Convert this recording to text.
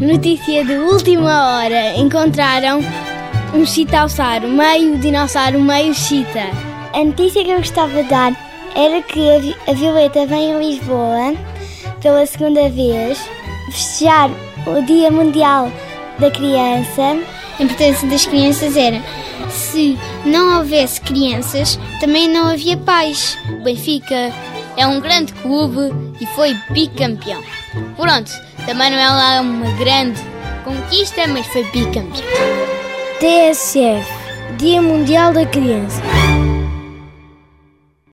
notícia de última hora. Encontraram um chitaussauro, meio dinossauro, meio chita. A notícia que eu gostava de dar era que a Violeta vem a Lisboa pela segunda vez festejar o Dia Mundial da Criança. A importância das crianças era se não houvesse crianças, também não havia pais. O Benfica é um grande clube e foi bicampeão. Pronto, também não é lá uma grande conquista, mas foi bicampeão. TSF Dia Mundial da Criança.